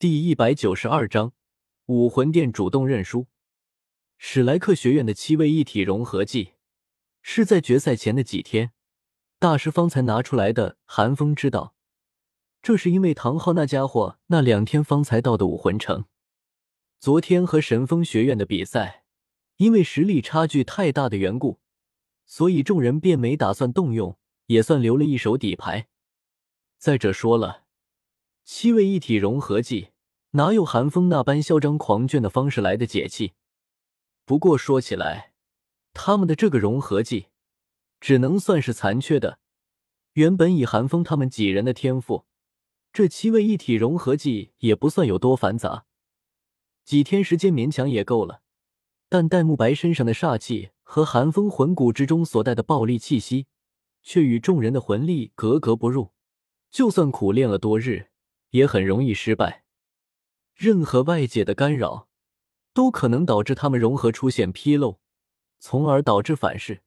第一百九十二章武魂殿主动认输。史莱克学院的七位一体融合技是在决赛前的几天，大师方才拿出来的。寒风知道，这是因为唐昊那家伙那两天方才到的武魂城。昨天和神风学院的比赛，因为实力差距太大的缘故，所以众人便没打算动用，也算留了一手底牌。再者说了。七位一体融合技哪有寒风那般嚣张狂狷的方式来的解气？不过说起来，他们的这个融合技只能算是残缺的。原本以寒风他们几人的天赋，这七位一体融合技也不算有多繁杂，几天时间勉强也够了。但戴沐白身上的煞气和寒风魂骨之中所带的暴力气息，却与众人的魂力格格不入。就算苦练了多日。也很容易失败，任何外界的干扰都可能导致他们融合出现纰漏，从而导致反噬。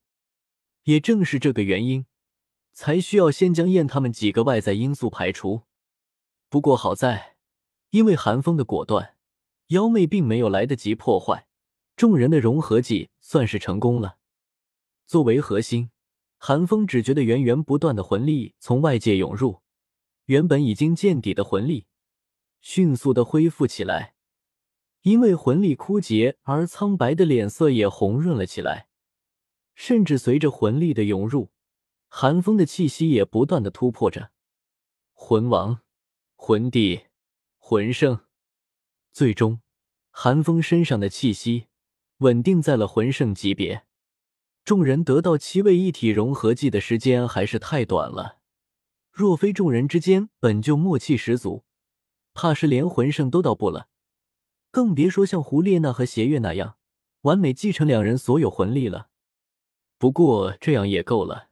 也正是这个原因，才需要先将燕他们几个外在因素排除。不过好在，因为寒风的果断，妖魅并没有来得及破坏，众人的融合技算是成功了。作为核心，寒风只觉得源源不断的魂力从外界涌入。原本已经见底的魂力迅速的恢复起来，因为魂力枯竭而苍白的脸色也红润了起来，甚至随着魂力的涌入，寒风的气息也不断的突破着魂王、魂帝、魂圣，最终寒风身上的气息稳定在了魂圣级别。众人得到七位一体融合技的时间还是太短了。若非众人之间本就默契十足，怕是连魂圣都到不了，更别说像胡列娜和邪月那样完美继承两人所有魂力了。不过这样也够了。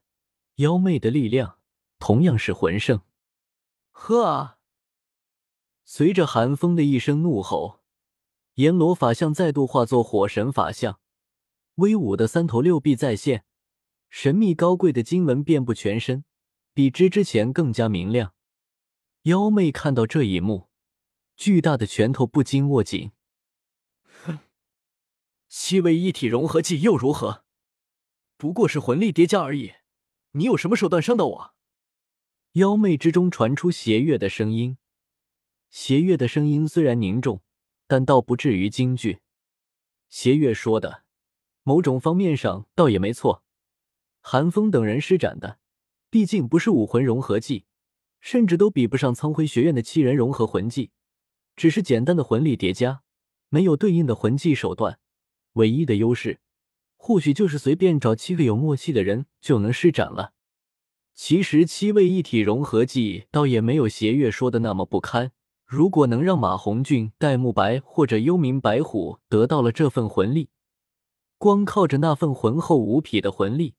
妖媚的力量同样是魂圣。呵啊！随着寒风的一声怒吼，阎罗法相再度化作火神法相，威武的三头六臂再现，神秘高贵的经文遍布全身。比之之前更加明亮。妖媚看到这一幕，巨大的拳头不禁握紧。哼，七位一体融合技又如何？不过是魂力叠加而已。你有什么手段伤到我？妖魅之中传出邪月的声音。邪月的声音虽然凝重，但倒不至于惊惧。邪月说的，某种方面上倒也没错。寒风等人施展的。毕竟不是武魂融合技，甚至都比不上苍辉学院的七人融合魂技，只是简单的魂力叠加，没有对应的魂技手段。唯一的优势，或许就是随便找七个有默契的人就能施展了。其实七位一体融合技倒也没有邪月说的那么不堪。如果能让马红俊、戴沐白或者幽冥白虎得到了这份魂力，光靠着那份浑厚无匹的魂力，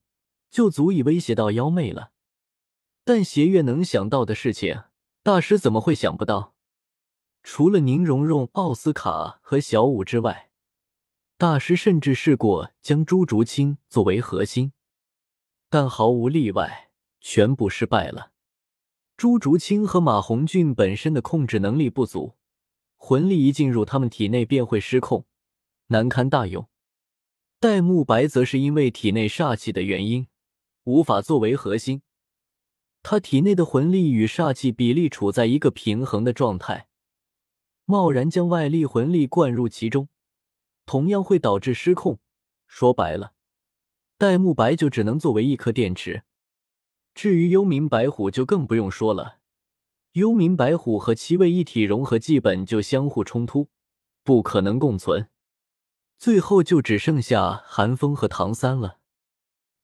就足以威胁到妖魅了。但邪月能想到的事情，大师怎么会想不到？除了宁荣荣、奥斯卡和小舞之外，大师甚至试过将朱竹清作为核心，但毫无例外，全部失败了。朱竹清和马红俊本身的控制能力不足，魂力一进入他们体内便会失控，难堪大用。戴沐白则是因为体内煞气的原因，无法作为核心。他体内的魂力与煞气比例处在一个平衡的状态，贸然将外力魂力灌入其中，同样会导致失控。说白了，戴沐白就只能作为一颗电池。至于幽冥白虎，就更不用说了。幽冥白虎和七位一体融合，基本就相互冲突，不可能共存。最后就只剩下寒风和唐三了。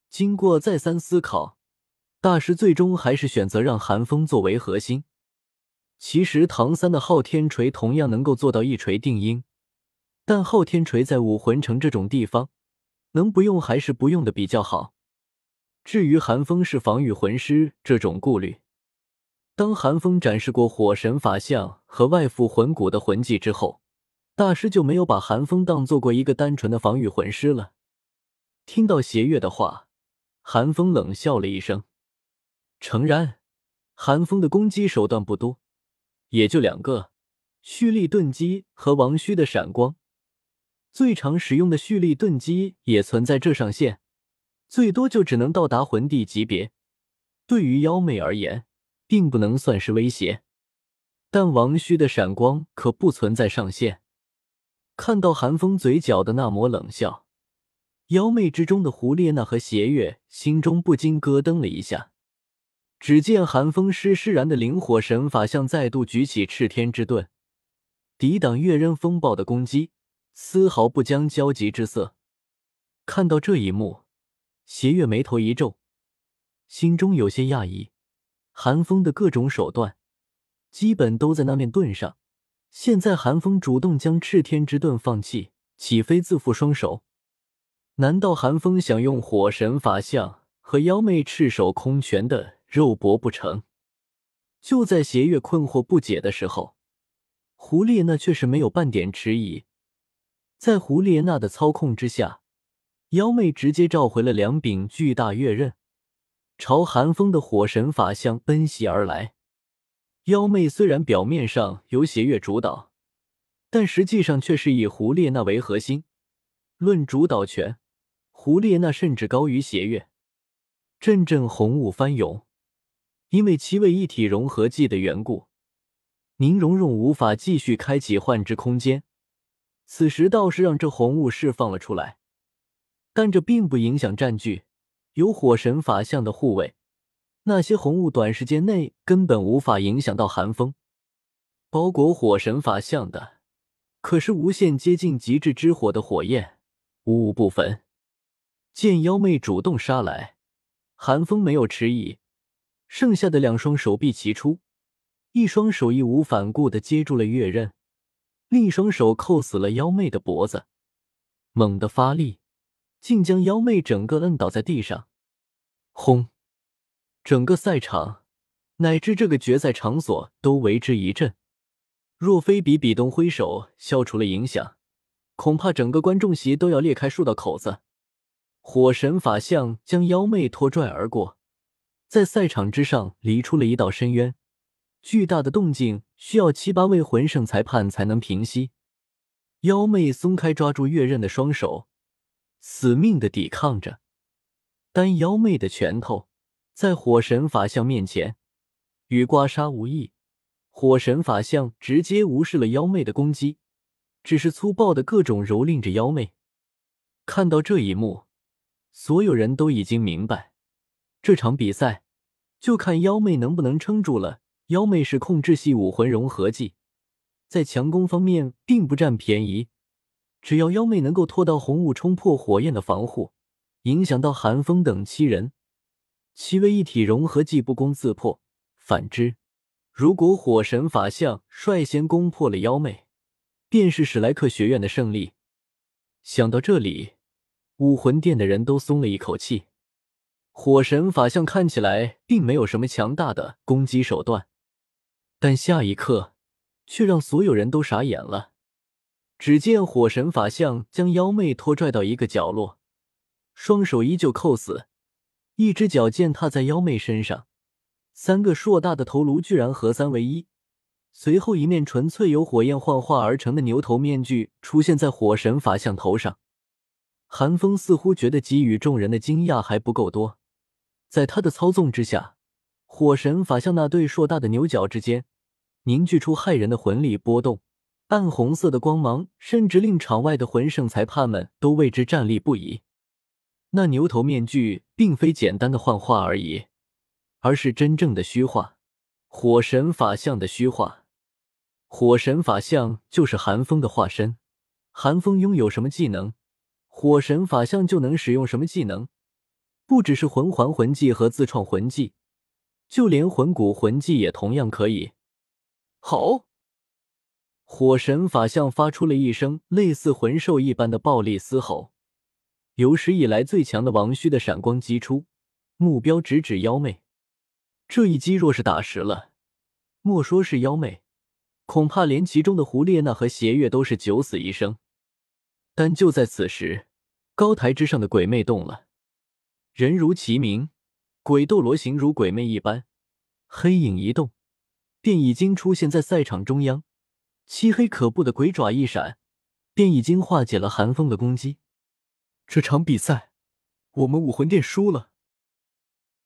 经过再三思考。大师最终还是选择让寒风作为核心。其实唐三的昊天锤同样能够做到一锤定音，但昊天锤在武魂城这种地方，能不用还是不用的比较好。至于寒风是防御魂师这种顾虑，当寒风展示过火神法相和外附魂骨的魂技之后，大师就没有把寒风当做过一个单纯的防御魂师了。听到邪月的话，寒风冷笑了一声。诚然，寒风的攻击手段不多，也就两个，蓄力盾击和王虚的闪光。最常使用的蓄力盾击也存在这上限，最多就只能到达魂帝级别。对于妖媚而言，并不能算是威胁。但王虚的闪光可不存在上限。看到寒风嘴角的那抹冷笑，妖媚之中的胡列娜和邪月心中不禁咯噔了一下。只见寒风施施然的灵火神法像再度举起赤天之盾，抵挡月刃风暴的攻击。丝毫不将焦急之色。看到这一幕，邪月眉头一皱，心中有些讶异。寒风的各种手段，基本都在那面盾上。现在寒风主动将赤天之盾放弃，岂非自负双手？难道寒风想用火神法相和妖媚赤手空拳的肉搏不成？就在邪月困惑不解的时候，胡列娜却是没有半点迟疑。在胡列娜的操控之下，妖妹直接召回了两柄巨大月刃，朝寒风的火神法相奔袭而来。妖媚虽然表面上由邪月主导，但实际上却是以胡列娜为核心。论主导权，胡列娜甚至高于邪月。阵阵红雾翻涌，因为七位一体融合技的缘故，宁荣荣无法继续开启幻之空间。此时倒是让这红雾释放了出来，但这并不影响占据。有火神法相的护卫，那些红雾短时间内根本无法影响到寒风。包裹火神法相的，可是无限接近极致之火的火焰，无物不焚。见妖妹主动杀来，寒风没有迟疑，剩下的两双手臂齐出，一双手义无反顾的接住了月刃。另一双手扣死了妖媚的脖子，猛地发力，竟将妖媚整个摁倒在地上。轰！整个赛场乃至这个决赛场所都为之一震。若非比比东挥手消除了影响，恐怕整个观众席都要裂开数道口子。火神法相将妖媚拖拽而过，在赛场之上离出了一道深渊。巨大的动静需要七八位魂圣裁判才能平息。妖媚松开抓住月刃的双手，死命的抵抗着。但妖媚的拳头在火神法相面前与刮痧无异，火神法相直接无视了妖媚的攻击，只是粗暴的各种蹂躏着妖媚。看到这一幕，所有人都已经明白，这场比赛就看妖妹能不能撑住了。妖妹是控制系武魂融合技，在强攻方面并不占便宜。只要妖妹能够拖到红雾冲破火焰的防护，影响到寒风等七人，七位一体融合技不攻自破。反之，如果火神法相率先攻破了妖妹，便是史莱克学院的胜利。想到这里，武魂殿的人都松了一口气。火神法相看起来并没有什么强大的攻击手段。但下一刻，却让所有人都傻眼了。只见火神法相将妖妹拖拽到一个角落，双手依旧扣死，一只脚践踏在妖媚身上，三个硕大的头颅居然合三为一。随后，一面纯粹由火焰幻化而成的牛头面具出现在火神法相头上。寒风似乎觉得给予众人的惊讶还不够多，在他的操纵之下。火神法相那对硕大的牛角之间凝聚出骇人的魂力波动，暗红色的光芒甚至令场外的魂圣裁判们都为之站立不已。那牛头面具并非简单的幻化而已，而是真正的虚化，火神法相的虚化。火神法相就是寒风的化身，寒风拥有什么技能，火神法相就能使用什么技能，不只是魂环魂技和自创魂技。就连魂骨魂技也同样可以。好，火神法相发出了一声类似魂兽一般的暴力嘶吼，有史以来最强的王虚的闪光击出，目标直指妖妹。这一击若是打实了，莫说是妖媚，恐怕连其中的胡列娜和邪月都是九死一生。但就在此时，高台之上的鬼魅动了，人如其名。鬼斗罗形如鬼魅一般，黑影一动，便已经出现在赛场中央，漆黑可怖的鬼爪一闪，便已经化解了寒风的攻击。这场比赛，我们武魂殿输了。